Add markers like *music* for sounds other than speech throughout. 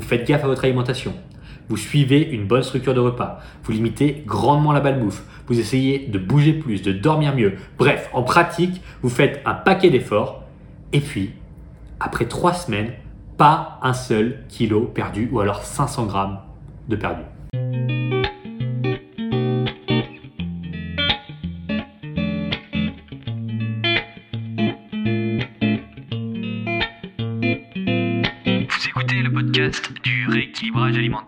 vous faites gaffe à votre alimentation, vous suivez une bonne structure de repas, vous limitez grandement la balbouffe, vous essayez de bouger plus, de dormir mieux. Bref, en pratique, vous faites un paquet d'efforts et puis, après trois semaines, pas un seul kilo perdu ou alors 500 grammes de perdu.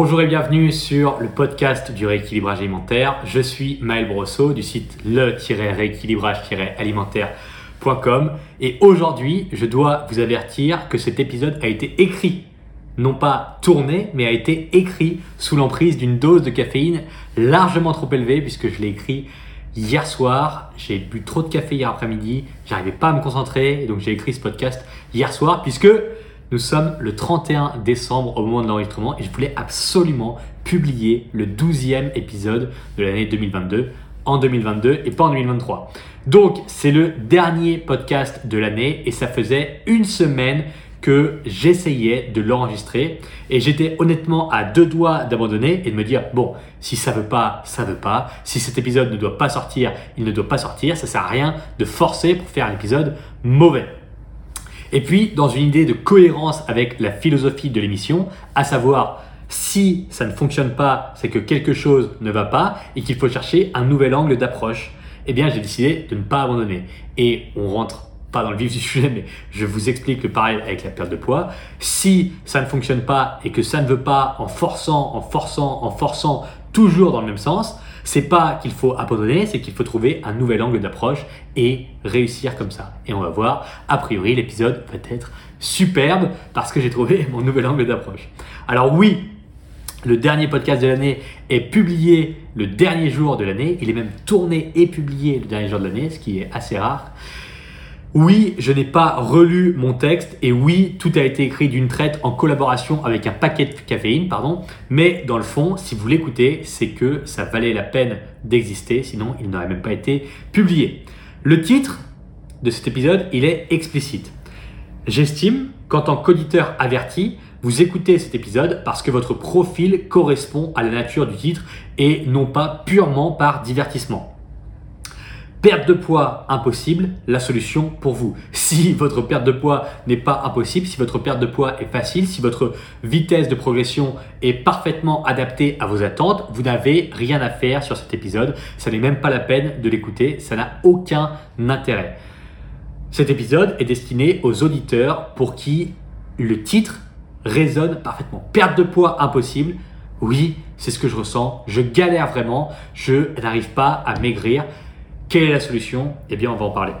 Bonjour et bienvenue sur le podcast du rééquilibrage alimentaire. Je suis Maël Brosseau du site le-rééquilibrage-alimentaire.com et aujourd'hui, je dois vous avertir que cet épisode a été écrit, non pas tourné, mais a été écrit sous l'emprise d'une dose de caféine largement trop élevée puisque je l'ai écrit hier soir. J'ai bu trop de café hier après-midi, j'arrivais pas à me concentrer, donc j'ai écrit ce podcast hier soir puisque nous sommes le 31 décembre au moment de l'enregistrement et je voulais absolument publier le 12e épisode de l'année 2022 en 2022 et pas en 2023. Donc c'est le dernier podcast de l'année et ça faisait une semaine que j'essayais de l'enregistrer et j'étais honnêtement à deux doigts d'abandonner et de me dire bon si ça veut pas ça veut pas. Si cet épisode ne doit pas sortir il ne doit pas sortir. Ça sert à rien de forcer pour faire un épisode mauvais et puis, dans une idée de cohérence avec la philosophie de l'émission, à savoir si ça ne fonctionne pas, c'est que quelque chose ne va pas et qu'il faut chercher un nouvel angle d'approche, eh bien, j'ai décidé de ne pas abandonner. Et on rentre pas dans le vif du sujet, mais je vous explique le pareil avec la perte de poids. Si ça ne fonctionne pas et que ça ne veut pas en forçant, en forçant, en forçant, toujours dans le même sens, c'est pas qu'il faut abandonner, c'est qu'il faut trouver un nouvel angle d'approche et réussir comme ça. Et on va voir, a priori, l'épisode va être superbe parce que j'ai trouvé *laughs* mon nouvel angle d'approche. Alors oui, le dernier podcast de l'année est publié le dernier jour de l'année. Il est même tourné et publié le dernier jour de l'année, ce qui est assez rare. Oui, je n'ai pas relu mon texte et oui, tout a été écrit d'une traite en collaboration avec un paquet de caféine, pardon. Mais dans le fond, si vous l'écoutez, c'est que ça valait la peine d'exister, sinon il n'aurait même pas été publié. Le titre de cet épisode, il est explicite. J'estime qu'en tant qu'auditeur averti, vous écoutez cet épisode parce que votre profil correspond à la nature du titre et non pas purement par divertissement. Perte de poids impossible, la solution pour vous. Si votre perte de poids n'est pas impossible, si votre perte de poids est facile, si votre vitesse de progression est parfaitement adaptée à vos attentes, vous n'avez rien à faire sur cet épisode. Ça n'est même pas la peine de l'écouter, ça n'a aucun intérêt. Cet épisode est destiné aux auditeurs pour qui le titre résonne parfaitement. Perte de poids impossible, oui, c'est ce que je ressens. Je galère vraiment, je n'arrive pas à maigrir. Quelle est la solution? Eh bien, on va en parler.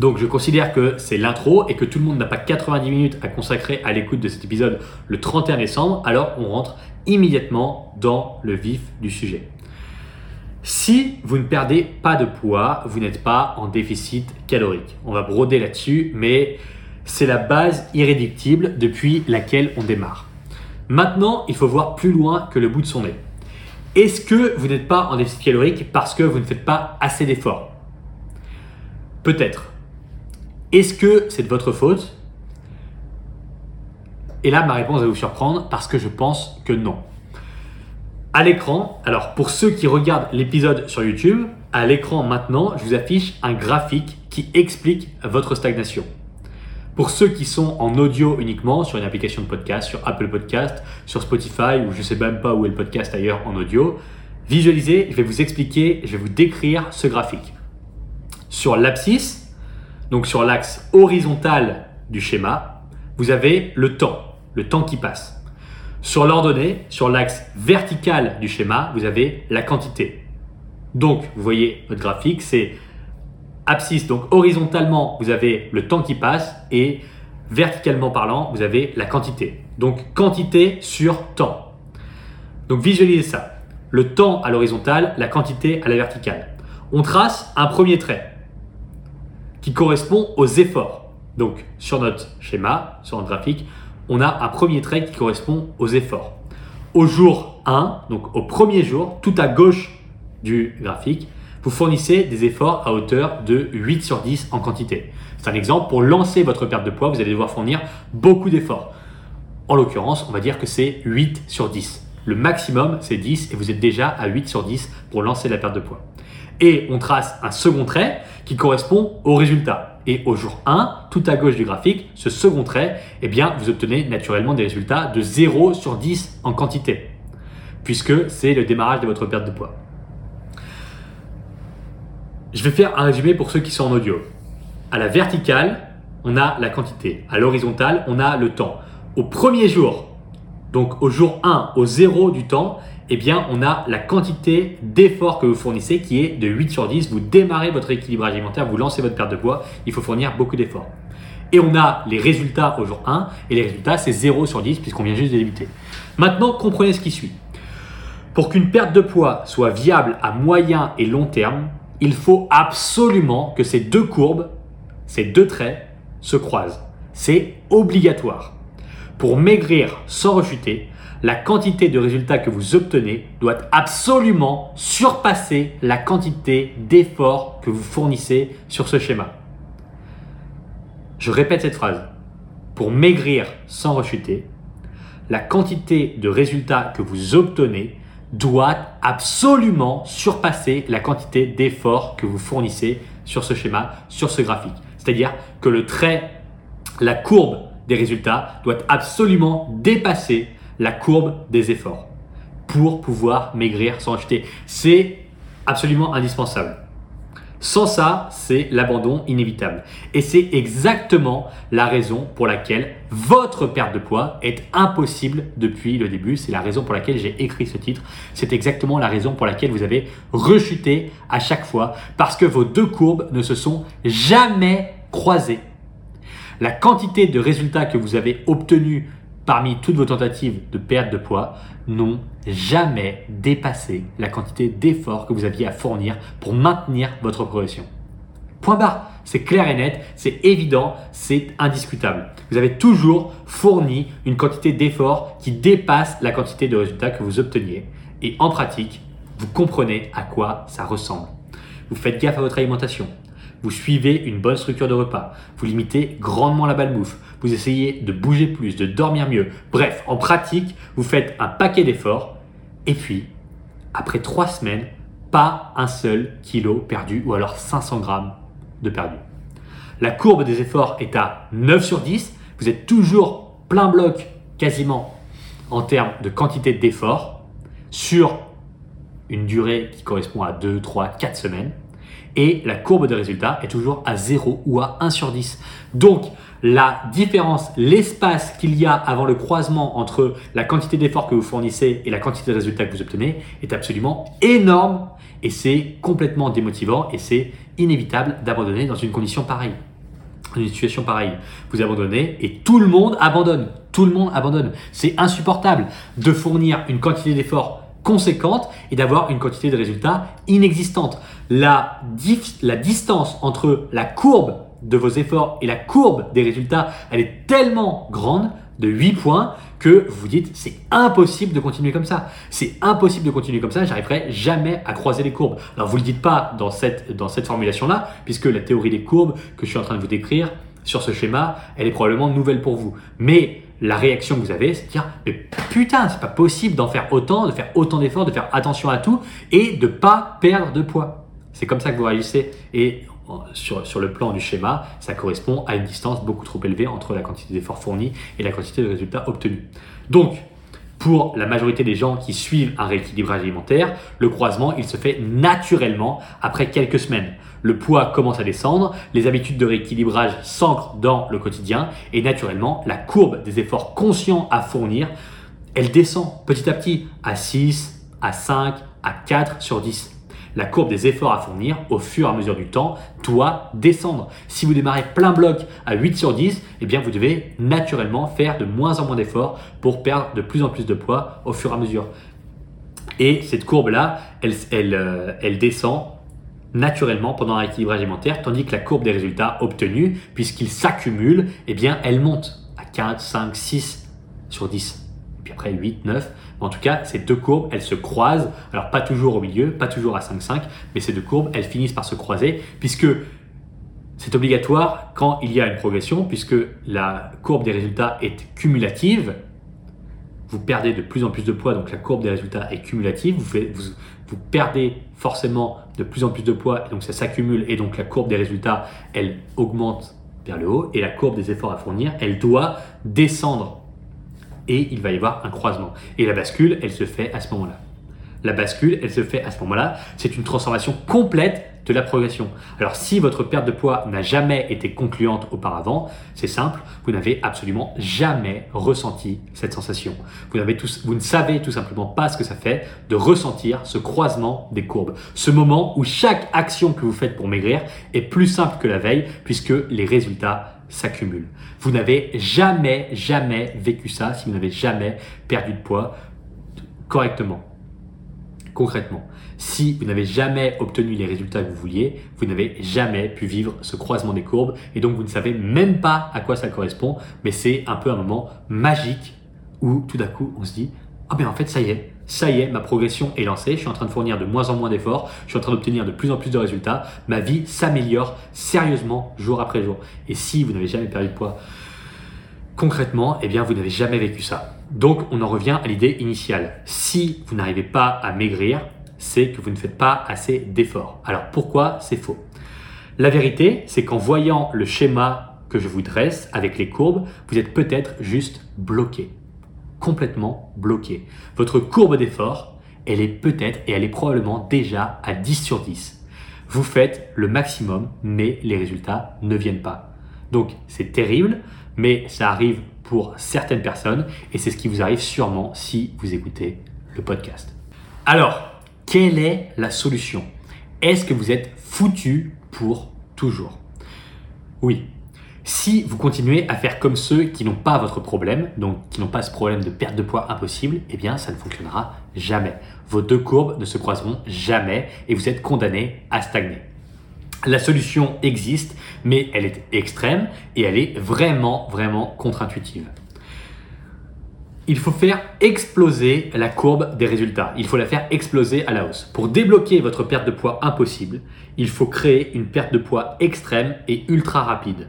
Donc, je considère que c'est l'intro et que tout le monde n'a pas 90 minutes à consacrer à l'écoute de cet épisode le 31 décembre. Alors, on rentre immédiatement dans le vif du sujet. Si vous ne perdez pas de poids, vous n'êtes pas en déficit calorique. On va broder là-dessus, mais c'est la base irréductible depuis laquelle on démarre. Maintenant, il faut voir plus loin que le bout de son nez. Est-ce que vous n'êtes pas en déficit calorique parce que vous ne faites pas assez d'efforts? Peut-être. Est-ce que c'est de votre faute? Et là, ma réponse va vous surprendre parce que je pense que non. À l'écran, alors pour ceux qui regardent l'épisode sur YouTube, à l'écran maintenant, je vous affiche un graphique qui explique votre stagnation. Pour ceux qui sont en audio uniquement sur une application de podcast, sur Apple Podcast, sur Spotify ou je ne sais même pas où est le podcast ailleurs en audio, visualisez, je vais vous expliquer, je vais vous décrire ce graphique. Sur l'abscisse, donc sur l'axe horizontal du schéma, vous avez le temps, le temps qui passe. Sur l'ordonnée, sur l'axe vertical du schéma, vous avez la quantité. Donc, vous voyez votre graphique, c'est abscisse, donc horizontalement, vous avez le temps qui passe et verticalement parlant, vous avez la quantité. Donc quantité sur temps. Donc visualisez ça. le temps à l'horizontale, la quantité à la verticale. On trace un premier trait qui correspond aux efforts. Donc sur notre schéma, sur notre graphique, on a un premier trait qui correspond aux efforts. Au jour 1, donc au premier jour, tout à gauche du graphique, vous fournissez des efforts à hauteur de 8 sur 10 en quantité. C'est un exemple, pour lancer votre perte de poids, vous allez devoir fournir beaucoup d'efforts. En l'occurrence, on va dire que c'est 8 sur 10. Le maximum, c'est 10 et vous êtes déjà à 8 sur 10 pour lancer la perte de poids. Et on trace un second trait qui correspond au résultat. Et au jour 1, tout à gauche du graphique, ce second trait, eh bien, vous obtenez naturellement des résultats de 0 sur 10 en quantité, puisque c'est le démarrage de votre perte de poids. Je vais faire un résumé pour ceux qui sont en audio. À la verticale, on a la quantité. À l'horizontale, on a le temps. Au premier jour, donc au jour 1, au 0 du temps, eh bien, on a la quantité d'effort que vous fournissez qui est de 8 sur 10. Vous démarrez votre équilibrage alimentaire, vous lancez votre perte de poids, il faut fournir beaucoup d'efforts. Et on a les résultats au jour 1, et les résultats, c'est 0 sur 10 puisqu'on vient juste de débuter. Maintenant, comprenez ce qui suit. Pour qu'une perte de poids soit viable à moyen et long terme, il faut absolument que ces deux courbes, ces deux traits, se croisent. C'est obligatoire. Pour maigrir sans rechuter, la quantité de résultats que vous obtenez doit absolument surpasser la quantité d'efforts que vous fournissez sur ce schéma. Je répète cette phrase. Pour maigrir sans rechuter, la quantité de résultats que vous obtenez doit absolument surpasser la quantité d'efforts que vous fournissez sur ce schéma, sur ce graphique. C'est-à-dire que le trait, la courbe des résultats doit absolument dépasser la courbe des efforts pour pouvoir maigrir sans acheter. C'est absolument indispensable. Sans ça, c'est l'abandon inévitable. Et c'est exactement la raison pour laquelle votre perte de poids est impossible depuis le début. C'est la raison pour laquelle j'ai écrit ce titre. C'est exactement la raison pour laquelle vous avez rechuté à chaque fois parce que vos deux courbes ne se sont jamais croisées. La quantité de résultats que vous avez obtenus parmi toutes vos tentatives de perte de poids, n'ont jamais dépassé la quantité d'efforts que vous aviez à fournir pour maintenir votre progression. Point barre, c'est clair et net, c'est évident, c'est indiscutable. Vous avez toujours fourni une quantité d'efforts qui dépasse la quantité de résultats que vous obteniez. Et en pratique, vous comprenez à quoi ça ressemble. Vous faites gaffe à votre alimentation. Vous suivez une bonne structure de repas. Vous limitez grandement la balbouffe vous essayez de bouger plus, de dormir mieux. Bref, en pratique, vous faites un paquet d'efforts et puis, après trois semaines, pas un seul kilo perdu ou alors 500 grammes de perdu. La courbe des efforts est à 9 sur 10. Vous êtes toujours plein bloc quasiment en termes de quantité d'efforts sur une durée qui correspond à 2, 3, 4 semaines. Et la courbe de résultats est toujours à 0 ou à 1 sur 10. Donc, la différence, l'espace qu'il y a avant le croisement entre la quantité d'efforts que vous fournissez et la quantité de résultats que vous obtenez est absolument énorme et c'est complètement démotivant et c'est inévitable d'abandonner dans une condition pareille. Dans une situation pareille, vous abandonnez et tout le monde abandonne. Tout le monde abandonne. C'est insupportable de fournir une quantité d'efforts conséquente et d'avoir une quantité de résultats inexistante. La, distance entre la courbe de vos efforts et la courbe des résultats, elle est tellement grande de 8 points que vous vous dites c'est impossible de continuer comme ça. C'est impossible de continuer comme ça, j'arriverai jamais à croiser les courbes. Alors vous le dites pas dans cette, dans cette formulation-là, puisque la théorie des courbes que je suis en train de vous décrire sur ce schéma, elle est probablement nouvelle pour vous. Mais la réaction que vous avez, c'est de dire mais putain, c'est pas possible d'en faire autant, de faire autant d'efforts, de faire attention à tout et de pas perdre de poids. C'est comme ça que vous réagissez. Et sur, sur, le plan du schéma, ça correspond à une distance beaucoup trop élevée entre la quantité d'efforts fournis et la quantité de résultats obtenus. Donc, pour la majorité des gens qui suivent un rééquilibrage alimentaire, le croisement, il se fait naturellement après quelques semaines. Le poids commence à descendre, les habitudes de rééquilibrage s'ancrent dans le quotidien et naturellement, la courbe des efforts conscients à fournir, elle descend petit à petit à 6, à 5, à 4 sur 10 la courbe des efforts à fournir au fur et à mesure du temps doit descendre. Si vous démarrez plein bloc à 8 sur 10, eh bien vous devez naturellement faire de moins en moins d'efforts pour perdre de plus en plus de poids au fur et à mesure. Et cette courbe-là, elle, euh, elle descend naturellement pendant un rééquilibrage alimentaire, tandis que la courbe des résultats obtenus, puisqu'ils s'accumulent, eh bien, elle monte à 4, 5, 6 sur 10. Puis après 8, 9. En tout cas, ces deux courbes, elles se croisent. Alors, pas toujours au milieu, pas toujours à 5, 5, mais ces deux courbes, elles finissent par se croiser, puisque c'est obligatoire quand il y a une progression, puisque la courbe des résultats est cumulative. Vous perdez de plus en plus de poids, donc la courbe des résultats est cumulative. Vous, vous perdez forcément de plus en plus de poids, et donc ça s'accumule, et donc la courbe des résultats, elle augmente vers le haut, et la courbe des efforts à fournir, elle doit descendre. Et il va y avoir un croisement. Et la bascule, elle se fait à ce moment-là. La bascule, elle se fait à ce moment-là. C'est une transformation complète de la progression. Alors si votre perte de poids n'a jamais été concluante auparavant, c'est simple, vous n'avez absolument jamais ressenti cette sensation. Vous, vous ne savez tout simplement pas ce que ça fait de ressentir ce croisement des courbes. Ce moment où chaque action que vous faites pour maigrir est plus simple que la veille puisque les résultats s'accumulent. Vous n'avez jamais, jamais vécu ça si vous n'avez jamais perdu de poids correctement, concrètement. Si vous n'avez jamais obtenu les résultats que vous vouliez, vous n'avez jamais pu vivre ce croisement des courbes et donc vous ne savez même pas à quoi ça correspond, mais c'est un peu un moment magique où tout d'un coup on se dit ah ben en fait ça y est, ça y est, ma progression est lancée, je suis en train de fournir de moins en moins d'efforts, je suis en train d'obtenir de plus en plus de résultats, ma vie s'améliore sérieusement jour après jour. Et si vous n'avez jamais perdu de poids, concrètement, eh bien vous n'avez jamais vécu ça. Donc on en revient à l'idée initiale. Si vous n'arrivez pas à maigrir, c'est que vous ne faites pas assez d'efforts. Alors pourquoi c'est faux? La vérité, c'est qu'en voyant le schéma que je vous dresse avec les courbes, vous êtes peut-être juste bloqué, complètement bloqué. Votre courbe d'effort, elle est peut-être et elle est probablement déjà à 10 sur 10. Vous faites le maximum, mais les résultats ne viennent pas. Donc c'est terrible, mais ça arrive pour certaines personnes et c'est ce qui vous arrive sûrement si vous écoutez le podcast. Alors, quelle est la solution? Est-ce que vous êtes foutu pour toujours? Oui. Si vous continuez à faire comme ceux qui n'ont pas votre problème, donc qui n'ont pas ce problème de perte de poids impossible, eh bien ça ne fonctionnera jamais. Vos deux courbes ne se croiseront jamais et vous êtes condamné à stagner. La solution existe, mais elle est extrême et elle est vraiment, vraiment contre-intuitive il faut faire exploser la courbe des résultats. Il faut la faire exploser à la hausse. Pour débloquer votre perte de poids impossible, il faut créer une perte de poids extrême et ultra rapide.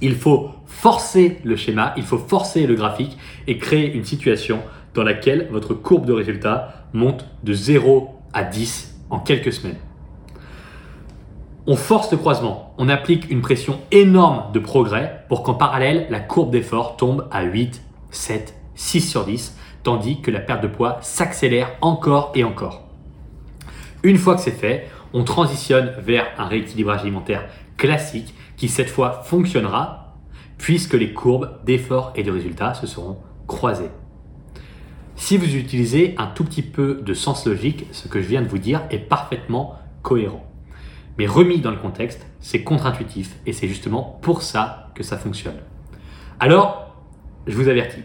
Il faut forcer le schéma, il faut forcer le graphique et créer une situation dans laquelle votre courbe de résultats monte de 0 à 10 en quelques semaines. On force le croisement, on applique une pression énorme de progrès pour qu'en parallèle, la courbe d'effort tombe à 8, 7 6 sur 10, tandis que la perte de poids s'accélère encore et encore. Une fois que c'est fait, on transitionne vers un rééquilibrage alimentaire classique qui cette fois fonctionnera puisque les courbes d'effort et de résultats se seront croisées. Si vous utilisez un tout petit peu de sens logique, ce que je viens de vous dire est parfaitement cohérent. Mais remis dans le contexte, c'est contre-intuitif et c'est justement pour ça que ça fonctionne. Alors, je vous avertis,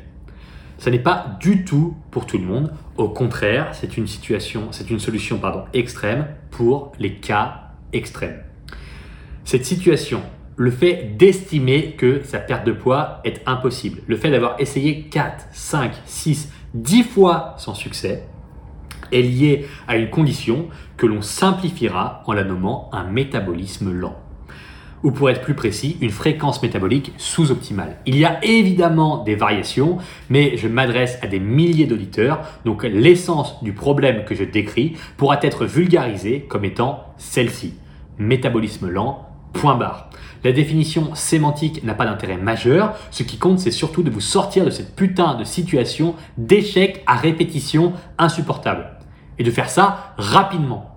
ce n'est pas du tout pour tout le monde. Au contraire, c'est une situation, c'est une solution extrême pour les cas extrêmes. Cette situation, le fait d'estimer que sa perte de poids est impossible, le fait d'avoir essayé 4, 5, 6, 10 fois sans succès, est lié à une condition que l'on simplifiera en la nommant un métabolisme lent ou pour être plus précis, une fréquence métabolique sous-optimale. Il y a évidemment des variations, mais je m'adresse à des milliers d'auditeurs, donc l'essence du problème que je décris pourra être vulgarisée comme étant celle-ci. Métabolisme lent, point barre. La définition sémantique n'a pas d'intérêt majeur, ce qui compte c'est surtout de vous sortir de cette putain de situation d'échec à répétition insupportable. Et de faire ça rapidement.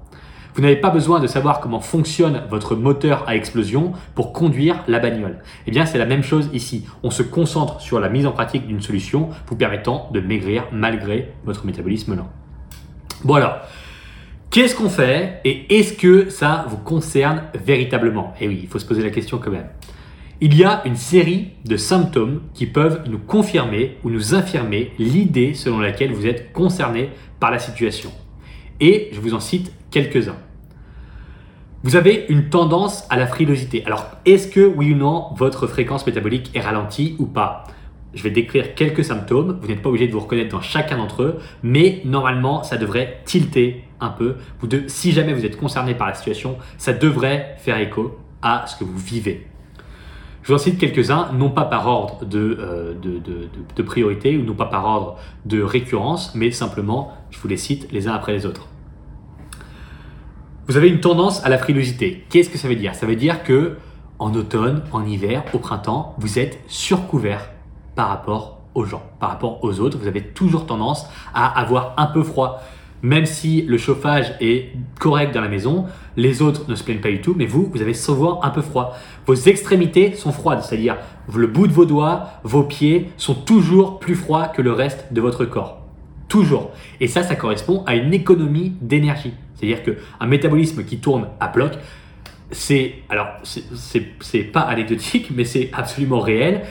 Vous n'avez pas besoin de savoir comment fonctionne votre moteur à explosion pour conduire la bagnole. Eh bien, c'est la même chose ici. On se concentre sur la mise en pratique d'une solution vous permettant de maigrir malgré votre métabolisme lent. Bon alors, qu'est-ce qu'on fait et est-ce que ça vous concerne véritablement? Eh oui, il faut se poser la question quand même. Il y a une série de symptômes qui peuvent nous confirmer ou nous infirmer l'idée selon laquelle vous êtes concerné par la situation. Et je vous en cite quelques-uns. Vous avez une tendance à la frilosité. Alors, est-ce que oui ou non, votre fréquence métabolique est ralentie ou pas? Je vais décrire quelques symptômes. Vous n'êtes pas obligé de vous reconnaître dans chacun d'entre eux, mais normalement, ça devrait tilter un peu. Si jamais vous êtes concerné par la situation, ça devrait faire écho à ce que vous vivez. Je vous en cite quelques-uns, non pas par ordre euh, de, de, priorité ou non pas par ordre de récurrence, mais simplement, je vous les cite les uns après les autres. Vous avez une tendance à la frilosité. Qu'est-ce que ça veut dire? Ça veut dire que en automne, en hiver, au printemps, vous êtes surcouvert par rapport aux gens, par rapport aux autres. Vous avez toujours tendance à avoir un peu froid même si le chauffage est correct dans la maison, les autres ne se plaignent pas du tout, mais vous, vous avez souvent un peu froid. Vos extrémités sont froides, c'est-à-dire le bout de vos doigts, vos pieds sont toujours plus froids que le reste de votre corps. Toujours. Et ça, ça correspond à une économie d'énergie. C'est-à-dire qu'un métabolisme qui tourne à bloc, c'est, alors, c'est pas anecdotique, mais c'est absolument réel.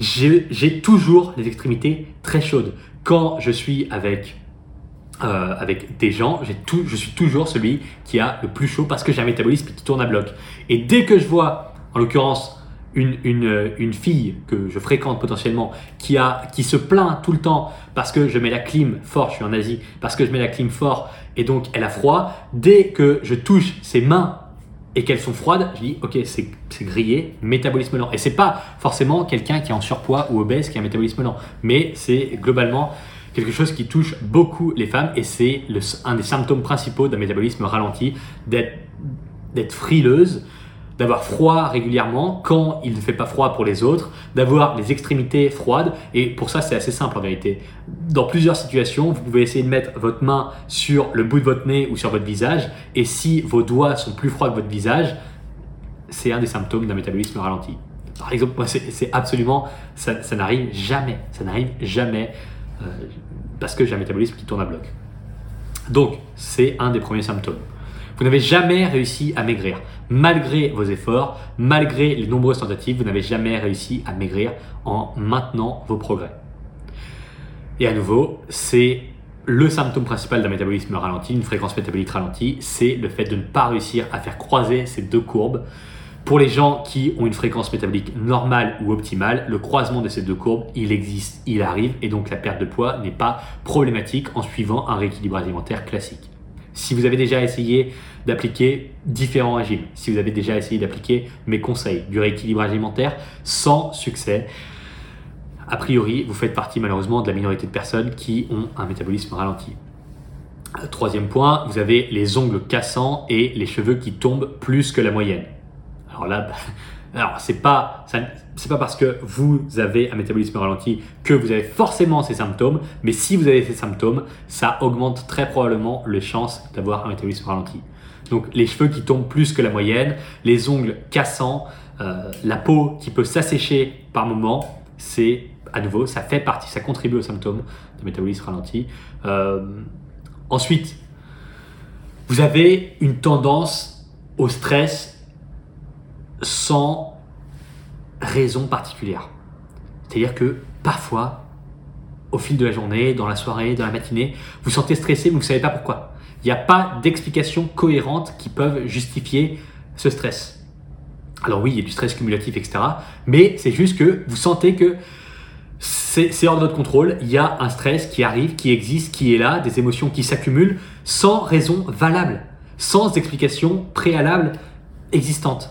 J'ai toujours les extrémités très chaudes. Quand je suis avec euh, avec des gens, je suis toujours celui qui a le plus chaud parce que j'ai un métabolisme qui tourne à bloc. Et dès que je vois, en l'occurrence, une, une, fille que je fréquente potentiellement qui, a, qui se plaint tout le temps parce que je mets la clim fort, je suis en Asie, parce que je mets la clim fort et donc elle a froid, dès que je touche ses mains et qu'elles sont froides, je dis ok c'est grillé, métabolisme lent. Et c'est pas forcément quelqu'un qui est en surpoids ou obèse qui a un métabolisme lent, mais c'est globalement quelque chose qui touche beaucoup les femmes et c'est un des symptômes principaux d'un métabolisme ralenti, d'être frileuse, d'avoir froid régulièrement quand il ne fait pas froid pour les autres, d'avoir les extrémités froides. Et pour ça, c'est assez simple en vérité. Dans plusieurs situations, vous pouvez essayer de mettre votre main sur le bout de votre nez ou sur votre visage. Et si vos doigts sont plus froids que votre visage, c'est un des symptômes d'un métabolisme ralenti. Par exemple, c'est absolument, ça, ça n'arrive jamais, ça n'arrive jamais. Euh, parce que j'ai un métabolisme qui tourne à bloc. Donc, c'est un des premiers symptômes. Vous n'avez jamais réussi à maigrir. Malgré vos efforts, malgré les nombreuses tentatives, vous n'avez jamais réussi à maigrir en maintenant vos progrès. Et à nouveau, c'est le symptôme principal d'un métabolisme ralenti, une fréquence métabolique ralentie, c'est le fait de ne pas réussir à faire croiser ces deux courbes pour les gens qui ont une fréquence métabolique normale ou optimale, le croisement de ces deux courbes, il existe, il arrive, et donc la perte de poids n'est pas problématique en suivant un rééquilibrage alimentaire classique. Si vous avez déjà essayé d'appliquer différents régimes, si vous avez déjà essayé d'appliquer mes conseils du rééquilibrage alimentaire sans succès, a priori, vous faites partie malheureusement de la minorité de personnes qui ont un métabolisme ralenti. Troisième point, vous avez les ongles cassants et les cheveux qui tombent plus que la moyenne. Alors là, alors c'est pas, c'est pas parce que vous avez un métabolisme ralenti que vous avez forcément ces symptômes, mais si vous avez ces symptômes, ça augmente très probablement les chances d'avoir un métabolisme ralenti. Donc les cheveux qui tombent plus que la moyenne, les ongles cassants, euh, la peau qui peut s'assécher par moment, c'est à nouveau, ça fait partie, ça contribue aux symptômes de métabolisme ralenti. Euh, ensuite, vous avez une tendance au stress sans raison particulière. C'est-à-dire que parfois, au fil de la journée, dans la soirée, dans la matinée, vous sentez stressé, mais vous ne savez pas pourquoi. Il n'y a pas d'explication cohérente qui peuvent justifier ce stress. Alors oui, il y a du stress cumulatif, etc. Mais c'est juste que vous sentez que c'est hors de votre contrôle. Il y a un stress qui arrive, qui existe, qui est là, des émotions qui s'accumulent sans raison valable, sans explication préalable existante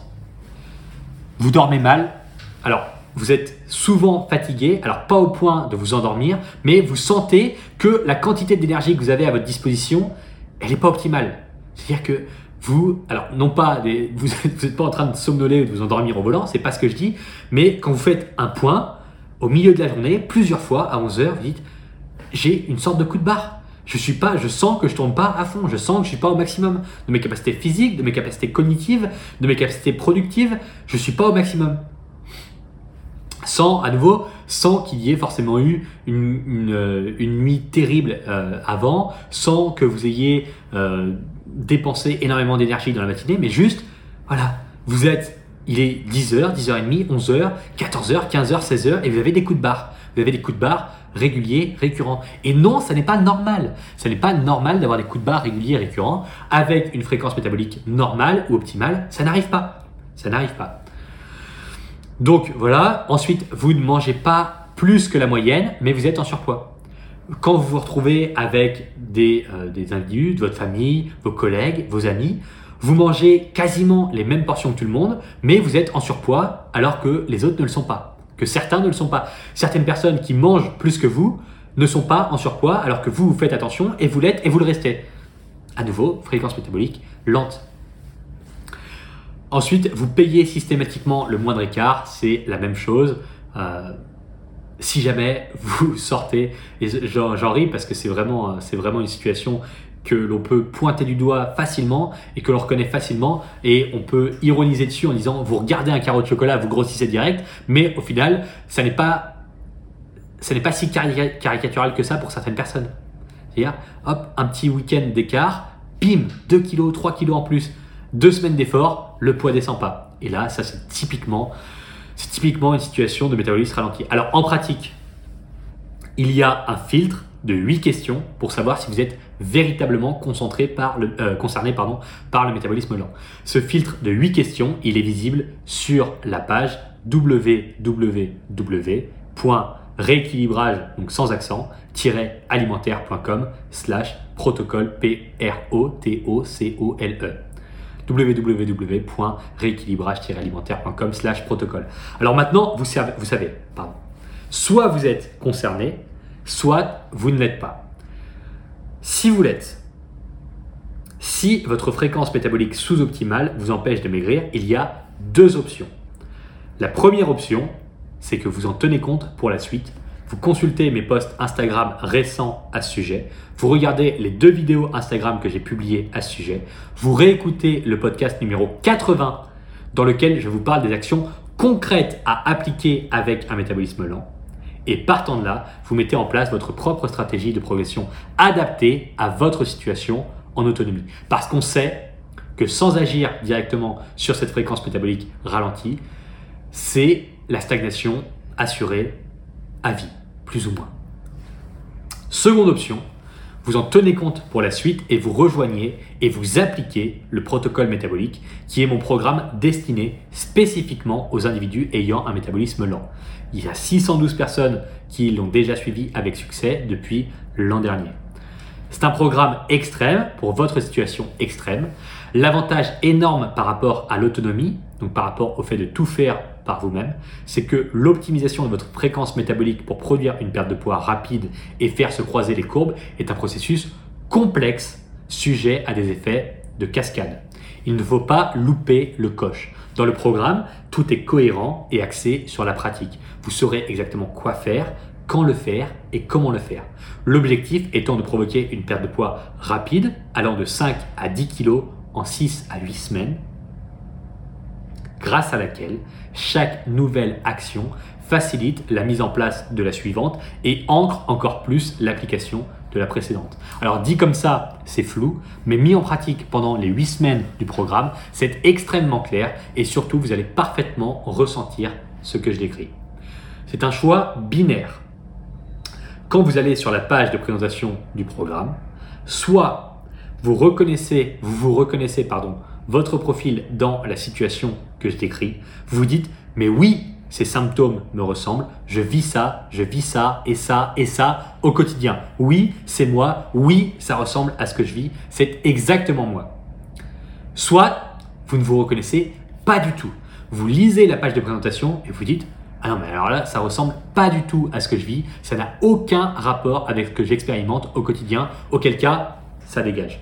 vous dormez mal. Alors, vous êtes souvent fatigué, alors pas au point de vous endormir, mais vous sentez que la quantité d'énergie que vous avez à votre disposition, elle n'est pas optimale. C'est-à-dire que vous, alors non pas, *laughs* vous n'êtes pas en train de somnoler ou de vous endormir au volant, c'est pas ce que je dis, mais quand vous faites un point au milieu de la journée, plusieurs fois à 11 heures, vous dites j'ai une sorte de coup de barre. Je suis pas, je sens que je tourne pas à fond, je sens que je suis pas au maximum de mes capacités physiques, de mes capacités cognitives, de mes capacités productives, je suis pas au maximum. Sans, à nouveau, sans qu'il y ait forcément eu une, euh, nuit terrible euh, avant, sans que vous ayez euh, dépensé énormément d'énergie dans la matinée, mais juste, voilà, vous êtes il est 10h, 10h30, 11h, 14h, 15h, 16h, et vous avez des coups de barre. Vous avez des coups de barre réguliers, récurrents. Et non, ça n'est pas normal. Ça n'est pas normal d'avoir des coups de barre réguliers, récurrents, avec une fréquence métabolique normale ou optimale. Ça n'arrive pas. Ça n'arrive pas. Donc voilà, ensuite, vous ne mangez pas plus que la moyenne, mais vous êtes en surpoids. Quand vous vous retrouvez avec des, euh, des individus, de votre famille, vos collègues, vos amis, vous mangez quasiment les mêmes portions que tout le monde, mais vous êtes en surpoids alors que les autres ne le sont pas, certains ne le sont pas. Certaines personnes qui mangent plus que vous ne sont pas en surpoids alors que vous, vous faites attention et vous l'êtes et vous le restez. À nouveau, fréquence métabolique lente. Ensuite, vous payez systématiquement le moindre écart, c'est la même chose. Euh, si jamais vous *laughs* sortez, et j'en ris parce que c'est vraiment, c'est vraiment une situation que l'on peut pointer du doigt facilement et que l'on reconnaît facilement et on peut ironiser dessus en disant vous regardez un carreau de chocolat, vous grossissez direct, mais au final, ça n'est pas, ça n'est pas si caricatural que ça pour certaines personnes. C'est-à-dire, hop, un petit week-end d'écart, bim, 2 kilos, 3 kilos en plus, deux semaines d'effort, le poids descend pas. Et là, ça c'est typiquement, c'est typiquement une situation de métabolisme ralenti. Alors en pratique, il y a un filtre de 8 questions pour savoir si vous êtes véritablement concentré par le, euh, concerné pardon, par le métabolisme lent. Ce filtre de 8 questions, il est visible sur la page www.rééquilibrage, donc sans accent, alimentaire.com slash protocole P-R-O-T-O-C-O-L-E www.rééquilibrage-alimentaire.com slash protocole. Alors maintenant, vous savez, vous savez pardon. soit vous êtes concerné, soit vous ne l'êtes pas. Si vous l'êtes, si votre fréquence métabolique sous-optimale vous empêche de maigrir, il y a deux options. La première option, c'est que vous en tenez compte pour la suite. Vous consultez mes posts Instagram récents à ce sujet. Vous regardez les deux vidéos Instagram que j'ai publiées à ce sujet. Vous réécoutez le podcast numéro 80 dans lequel je vous parle des actions concrètes à appliquer avec un métabolisme lent. Et partant de là, vous mettez en place votre propre stratégie de progression adaptée à votre situation en autonomie. Parce qu'on sait que sans agir directement sur cette fréquence métabolique ralentie, c'est la stagnation assurée à vie, plus ou moins. Seconde option, vous en tenez compte pour la suite et vous rejoignez et vous appliquez le protocole métabolique qui est mon programme destiné spécifiquement aux individus ayant un métabolisme lent. Il y a 612 personnes qui l'ont déjà suivi avec succès depuis l'an dernier. C'est un programme extrême pour votre situation extrême. L'avantage énorme par rapport à l'autonomie, donc par rapport au fait de tout faire par vous-même, c'est que l'optimisation de votre fréquence métabolique pour produire une perte de poids rapide et faire se croiser les courbes est un processus complexe, sujet à des effets de cascade. Il ne faut pas louper le coche. Dans le programme, tout est cohérent et axé sur la pratique. Vous saurez exactement quoi faire, quand le faire et comment le faire. L'objectif étant de provoquer une perte de poids rapide, allant de 5 à 10 kg en 6 à 8 semaines, grâce à laquelle chaque nouvelle action facilite la mise en place de la suivante et ancre encore plus l'application la précédente. Alors dit comme ça, c'est flou, mais mis en pratique pendant les 8 semaines du programme, c'est extrêmement clair et surtout vous allez parfaitement ressentir ce que je décris. C'est un choix binaire. Quand vous allez sur la page de présentation du programme, soit vous reconnaissez, vous vous reconnaissez pardon, votre profil dans la situation que je décris, vous dites mais oui, ces symptômes me ressemblent, je vis ça, je vis ça et ça et ça au quotidien. Oui, c'est moi, oui, ça ressemble à ce que je vis, c'est exactement moi. Soit vous ne vous reconnaissez pas du tout. Vous lisez la page de présentation et vous dites ah non, mais alors là, ça ressemble pas du tout à ce que je vis, ça n'a aucun rapport avec ce que j'expérimente au quotidien, auquel cas, ça dégage.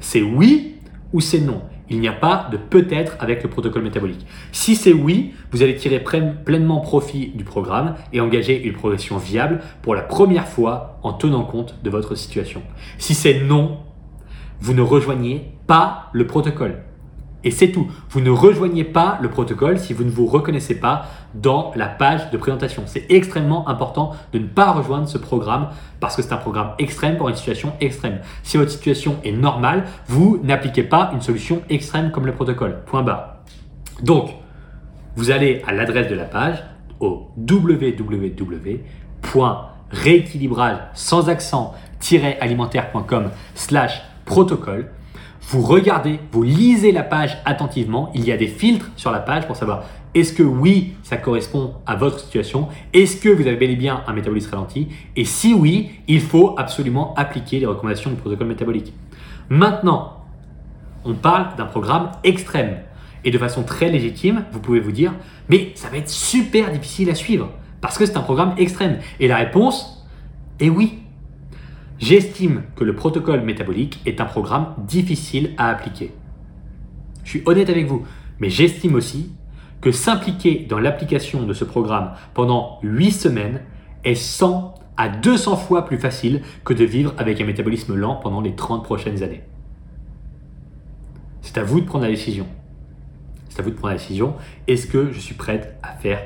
C'est oui ou c'est non. Il n'y a pas de peut-être avec le protocole métabolique. Si c'est oui, vous allez tirer pleinement profit du programme et engager une progression viable pour la première fois en tenant compte de votre situation. Si c'est non, vous ne rejoignez pas le protocole. Et c'est tout. Vous ne rejoignez pas le protocole si vous ne vous reconnaissez pas dans la page de présentation. C'est extrêmement important de ne pas rejoindre ce programme parce que c'est un programme extrême pour une situation extrême. Si votre situation est normale, vous n'appliquez pas une solution extrême comme le protocole. Point barre. Donc, Vous allez à l'adresse de la page au www.rééquilibrage sans accent-alimentaire.com slash protocole. Vous regardez, vous lisez la page attentivement. Il y a des filtres sur la page pour savoir est-ce que oui, ça correspond à votre situation? Est-ce que vous avez bel et bien un métabolisme ralenti? Et si oui, il faut absolument appliquer les recommandations du protocole métabolique. Maintenant, on parle d'un programme extrême. Et de façon très légitime, vous pouvez vous dire, mais ça va être super difficile à suivre, parce que c'est un programme extrême. Et la réponse est oui. J'estime que le protocole métabolique est un programme difficile à appliquer. Je suis honnête avec vous, mais j'estime aussi que s'impliquer dans l'application de ce programme pendant 8 semaines est 100 à 200 fois plus facile que de vivre avec un métabolisme lent pendant les 30 prochaines années. C'est à vous de prendre la décision. C'est à vous de prendre la décision. Est-ce que je suis prête à faire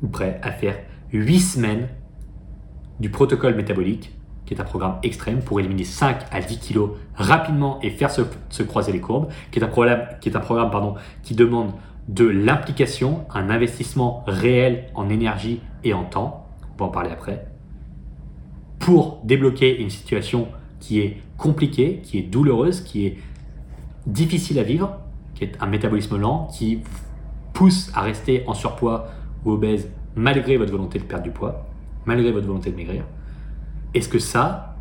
ou prêt à faire 8 semaines du protocole métabolique, qui est un programme extrême pour éliminer 5 à 10 kilos rapidement et faire se, croiser les courbes, qui est un, problème, qui, est un programme pardon, qui demande de l'implication, un investissement réel en énergie et en temps, on va en parler après, pour débloquer une situation qui est compliquée, qui est douloureuse, qui est difficile à vivre, qui est un métabolisme lent, qui pousse à rester en surpoids ou obèse malgré votre volonté de perdre du poids, malgré votre volonté de maigrir. Est-ce que ça,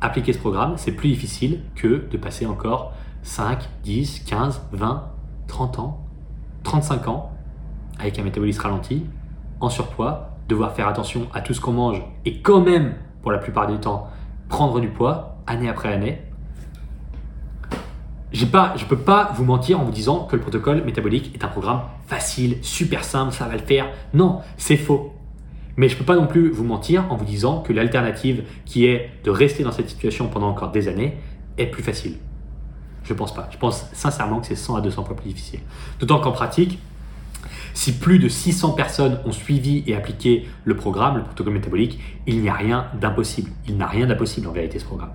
appliquer ce programme, c'est plus difficile que de passer encore 5, 10, 15, 20, 30 ans 35 ans, avec un métabolisme ralenti, en surpoids, devoir faire attention à tout ce qu'on mange et quand même, pour la plupart du temps, prendre du poids, année après année? Pas, je ne peux pas vous mentir en vous disant que le protocole métabolique est un programme facile, super simple, ça va le faire. Non, c'est faux. Mais je ne peux pas non plus vous mentir en vous disant que l'alternative qui est de rester dans cette situation pendant encore des années est plus facile. Je pense pas. Je pense sincèrement que c'est 100 à 200 fois plus difficile. D'autant qu'en pratique, si plus de 600 personnes ont suivi et appliqué le programme, le protocole métabolique, il n'y a rien d'impossible. Il n'a rien d'impossible en vérité ce programme.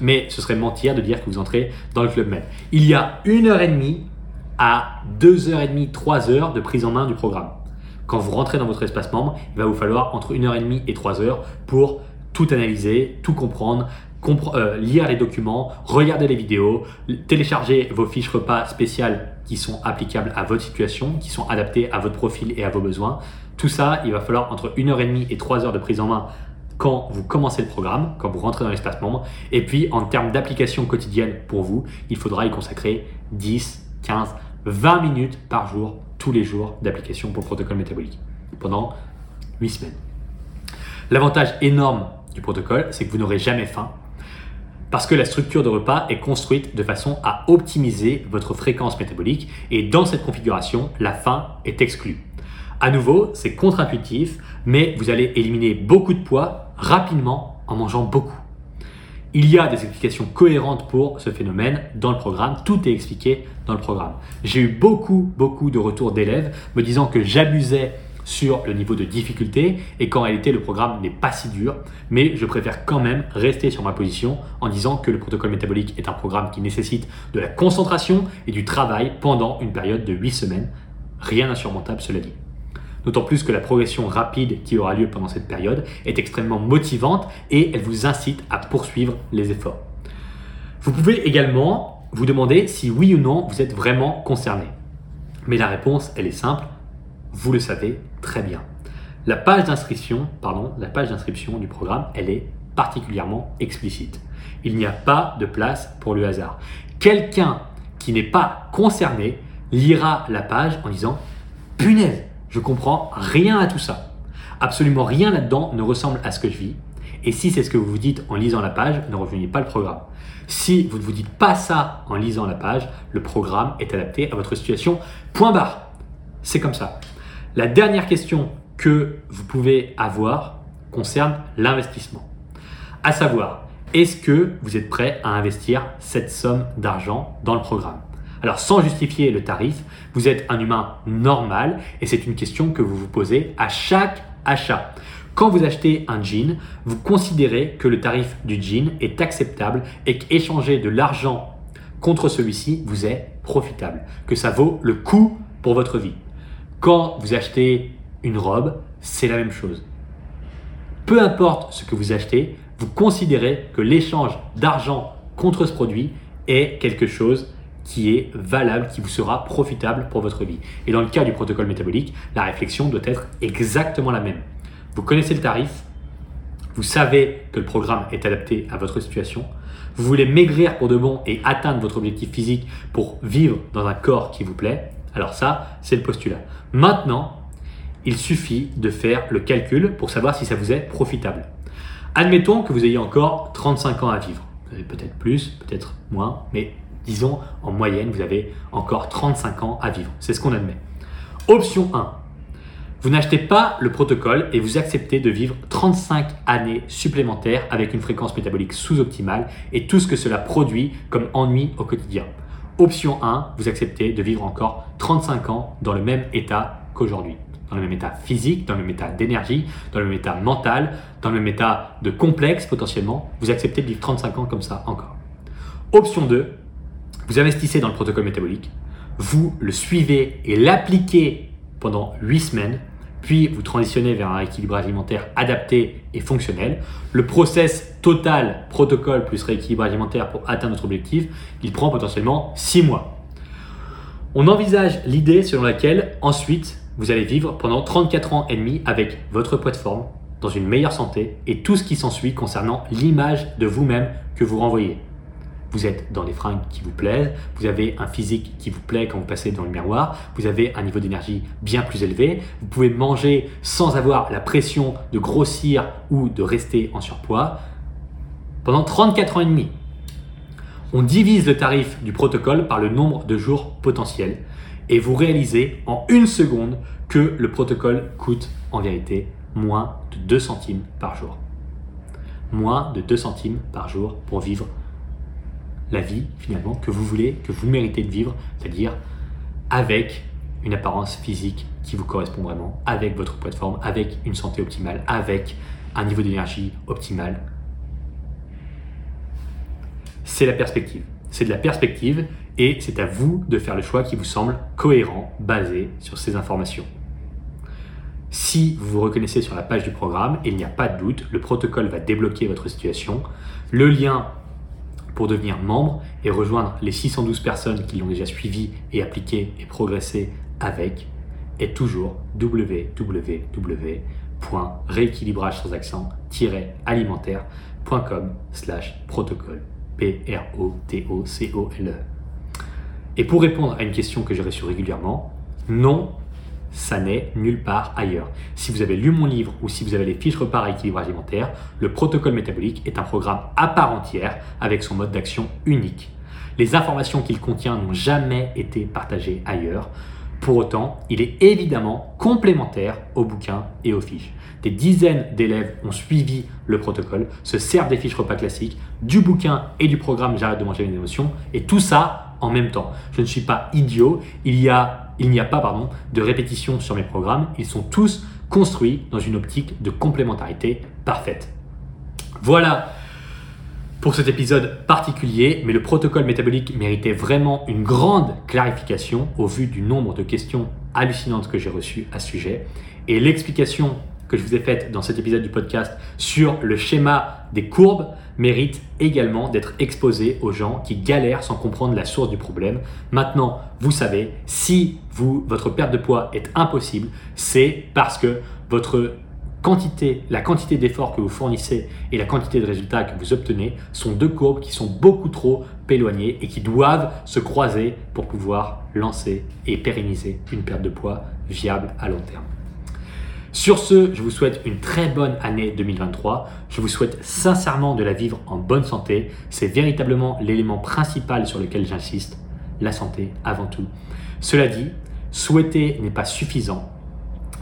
mais ce serait mentir de dire que vous entrez dans le club Med. Il y a une heure et demie à deux heures et demie, trois heures de prise en main du programme. Quand vous rentrez dans votre espace membre, il va vous falloir entre une heure et demie et trois heures pour tout analyser, tout comprendre, euh, lire les documents, regarder les vidéos, télécharger vos fiches repas spéciales qui sont applicables à votre situation, qui sont adaptées à votre profil et à vos besoins. Tout ça, il va falloir entre 1h30 et 3 heures de prise en main quand vous commencez le programme, quand vous rentrez dans l'espace membre. Et puis, en termes d'application quotidienne pour vous, il faudra y consacrer 10, 15, 20 minutes par jour, tous les jours d'application pour le protocole métabolique, pendant 8 semaines. L'avantage énorme du protocole, c'est que vous n'aurez jamais faim parce que la structure de repas est construite de façon à optimiser votre fréquence métabolique et dans cette configuration, la faim est exclue. À nouveau, c'est contre-intuitif, mais vous allez éliminer beaucoup de poids rapidement en mangeant beaucoup. Il y a des explications cohérentes pour ce phénomène dans le programme, tout est expliqué dans le programme. J'ai eu beaucoup, beaucoup de retours d'élèves me disant que j'abusais sur le niveau de difficulté et qu'en réalité le programme n'est pas si dur, mais je préfère quand même rester sur ma position en disant que le protocole métabolique est un programme qui nécessite de la concentration et du travail pendant une période de 8 semaines. Rien d'insurmontable cela dit. D'autant plus que la progression rapide qui aura lieu pendant cette période est extrêmement motivante et elle vous incite à poursuivre les efforts. Vous pouvez également vous demander si oui ou non vous êtes vraiment concerné. Mais la réponse, elle est simple, vous le savez très bien. La page d'inscription, du programme, elle est particulièrement explicite. Il n'y a pas de place pour le hasard. Quelqu'un qui n'est pas concerné lira la page en disant punaise, je comprends rien à tout ça. Absolument rien là-dedans ne ressemble à ce que je vis. Et si c'est ce que vous vous dites en lisant la page, ne rejoignez pas le programme. Si vous ne vous dites pas ça en lisant la page, le programme est adapté à votre situation. Point barre. C'est comme ça. La dernière question que vous pouvez avoir concerne l'investissement. À savoir, est-ce que vous êtes prêt à investir cette somme d'argent dans le programme? Alors sans justifier le tarif, vous êtes un humain normal et c'est une question que vous vous posez à chaque achat. Quand vous achetez un jean, vous considérez que le tarif du jean est acceptable et qu'échanger de l'argent contre celui-ci vous est profitable, que ça vaut le coût pour votre vie. Quand vous achetez une robe, c'est la même chose. Peu importe ce que vous achetez, vous considérez que l'échange d'argent contre ce produit est quelque chose qui est valable, qui vous sera profitable pour votre vie. Et dans le cas du protocole métabolique, la réflexion doit être exactement la même. Vous connaissez le tarif, vous savez que le programme est adapté à votre situation, vous voulez maigrir pour de bon et atteindre votre objectif physique pour vivre dans un corps qui vous plaît, alors ça, c'est le postulat. Maintenant, il suffit de faire le calcul pour savoir si ça vous est profitable. Admettons que vous ayez encore 35 ans à vivre. Vous avez peut-être plus, peut-être moins, mais disons en moyenne, vous avez encore 35 ans à vivre. C'est ce qu'on admet. Option 1. Vous n'achetez pas le protocole et vous acceptez de vivre 35 années supplémentaires avec une fréquence métabolique sous-optimale et tout ce que cela produit comme ennui au quotidien. Option 1, vous acceptez de vivre encore 35 ans dans le même état qu'aujourd'hui. Dans le même état physique, dans le même état d'énergie, dans le même état mental, dans le même état de complexe potentiellement. Vous acceptez de vivre 35 ans comme ça encore. Option 2, vous investissez dans le protocole métabolique, vous le suivez et l'appliquez pendant 8 semaines, puis vous transitionnez vers un rééquilibrage alimentaire adapté et fonctionnel. Le process total, protocole plus rééquilibrage alimentaire pour atteindre notre objectif, il prend potentiellement 6 mois. On envisage l'idée selon laquelle ensuite vous allez vivre pendant 34 ans et demi avec votre poids de forme, dans une meilleure santé et tout ce qui s'ensuit concernant l'image de vous-même que vous renvoyez. Vous êtes dans les fringues qui vous plaisent, vous avez un physique qui vous plaît quand vous passez dans le miroir, vous avez un niveau d'énergie bien plus élevé, vous pouvez manger sans avoir la pression de grossir ou de rester en surpoids pendant 34 ans et demi. On divise le tarif du protocole par le nombre de jours potentiels et vous réalisez en une seconde que le protocole coûte en vérité moins de 2 centimes par jour. Moins de 2 centimes par jour pour vivre la vie finalement que vous voulez, que vous méritez de vivre, c'est-à-dire avec une apparence physique qui vous correspond vraiment, avec votre plateforme, avec une santé optimale, avec un niveau d'énergie optimal. C'est la perspective. C'est de la perspective et c'est à vous de faire le choix qui vous semble cohérent, basé sur ces informations. Si vous vous reconnaissez sur la page du programme, il n'y a pas de doute, le protocole va débloquer votre situation. Le lien pour devenir membre et rejoindre les 612 personnes qui l'ont déjà suivi et appliqué et progressé avec est toujours www.rééquilibrage sans accent-alimentaire.com slash protocole P-R-O-T-O-C-O-L-E. Et pour répondre à une question que j'ai reçue régulièrement, non, ça n'est nulle part ailleurs. Si vous avez lu mon livre ou si vous avez les fiches repas à équilibrage alimentaire, le protocole métabolique est un programme à part entière avec son mode d'action unique. Les informations qu'il contient n'ont jamais été partagées ailleurs. Pour autant, il est évidemment complémentaire au bouquin et aux fiches. Des dizaines d'élèves ont suivi le protocole, se servent des fiches repas classiques, du bouquin et du programme J'arrête de manger mes émotions, et tout ça en même temps. Je ne suis pas idiot, il y a il n'y a pas pardon, de répétition sur mes programmes, ils sont tous construits dans une optique de complémentarité parfaite. Voilà pour cet épisode particulier, mais le protocole métabolique méritait vraiment une grande clarification au vu du nombre de questions hallucinantes que j'ai reçues à ce sujet. Et l'explication que je vous ai faite dans cet épisode du podcast sur le schéma des courbes mérite également d'être exposé aux gens qui galèrent sans comprendre la source du problème. Maintenant, vous savez, si votre perte de poids est impossible, c'est parce que votre quantité, la quantité d'efforts que vous fournissez et la quantité de résultats que vous obtenez sont deux courbes qui sont beaucoup trop éloignées et qui doivent se croiser pour pouvoir lancer et pérenniser une perte de poids viable à long terme. Sur ce, je vous souhaite une très bonne année 2023. Je vous souhaite sincèrement de la vivre en bonne santé. C'est véritablement l'élément principal sur lequel j'insiste. La santé avant tout. Cela dit, souhaiter n'est pas suffisant.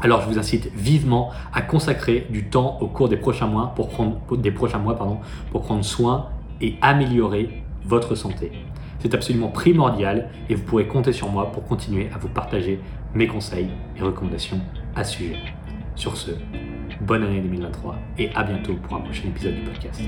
Alors je vous incite vivement à consacrer du temps au cours des prochains mois pour prendre, soin et améliorer votre santé. C'est absolument primordial et vous pourrez compter sur moi pour continuer à vous partager mes conseils et recommandations à ce sujet. Sur ce, bonne année 2023 et à bientôt pour un prochain épisode du podcast.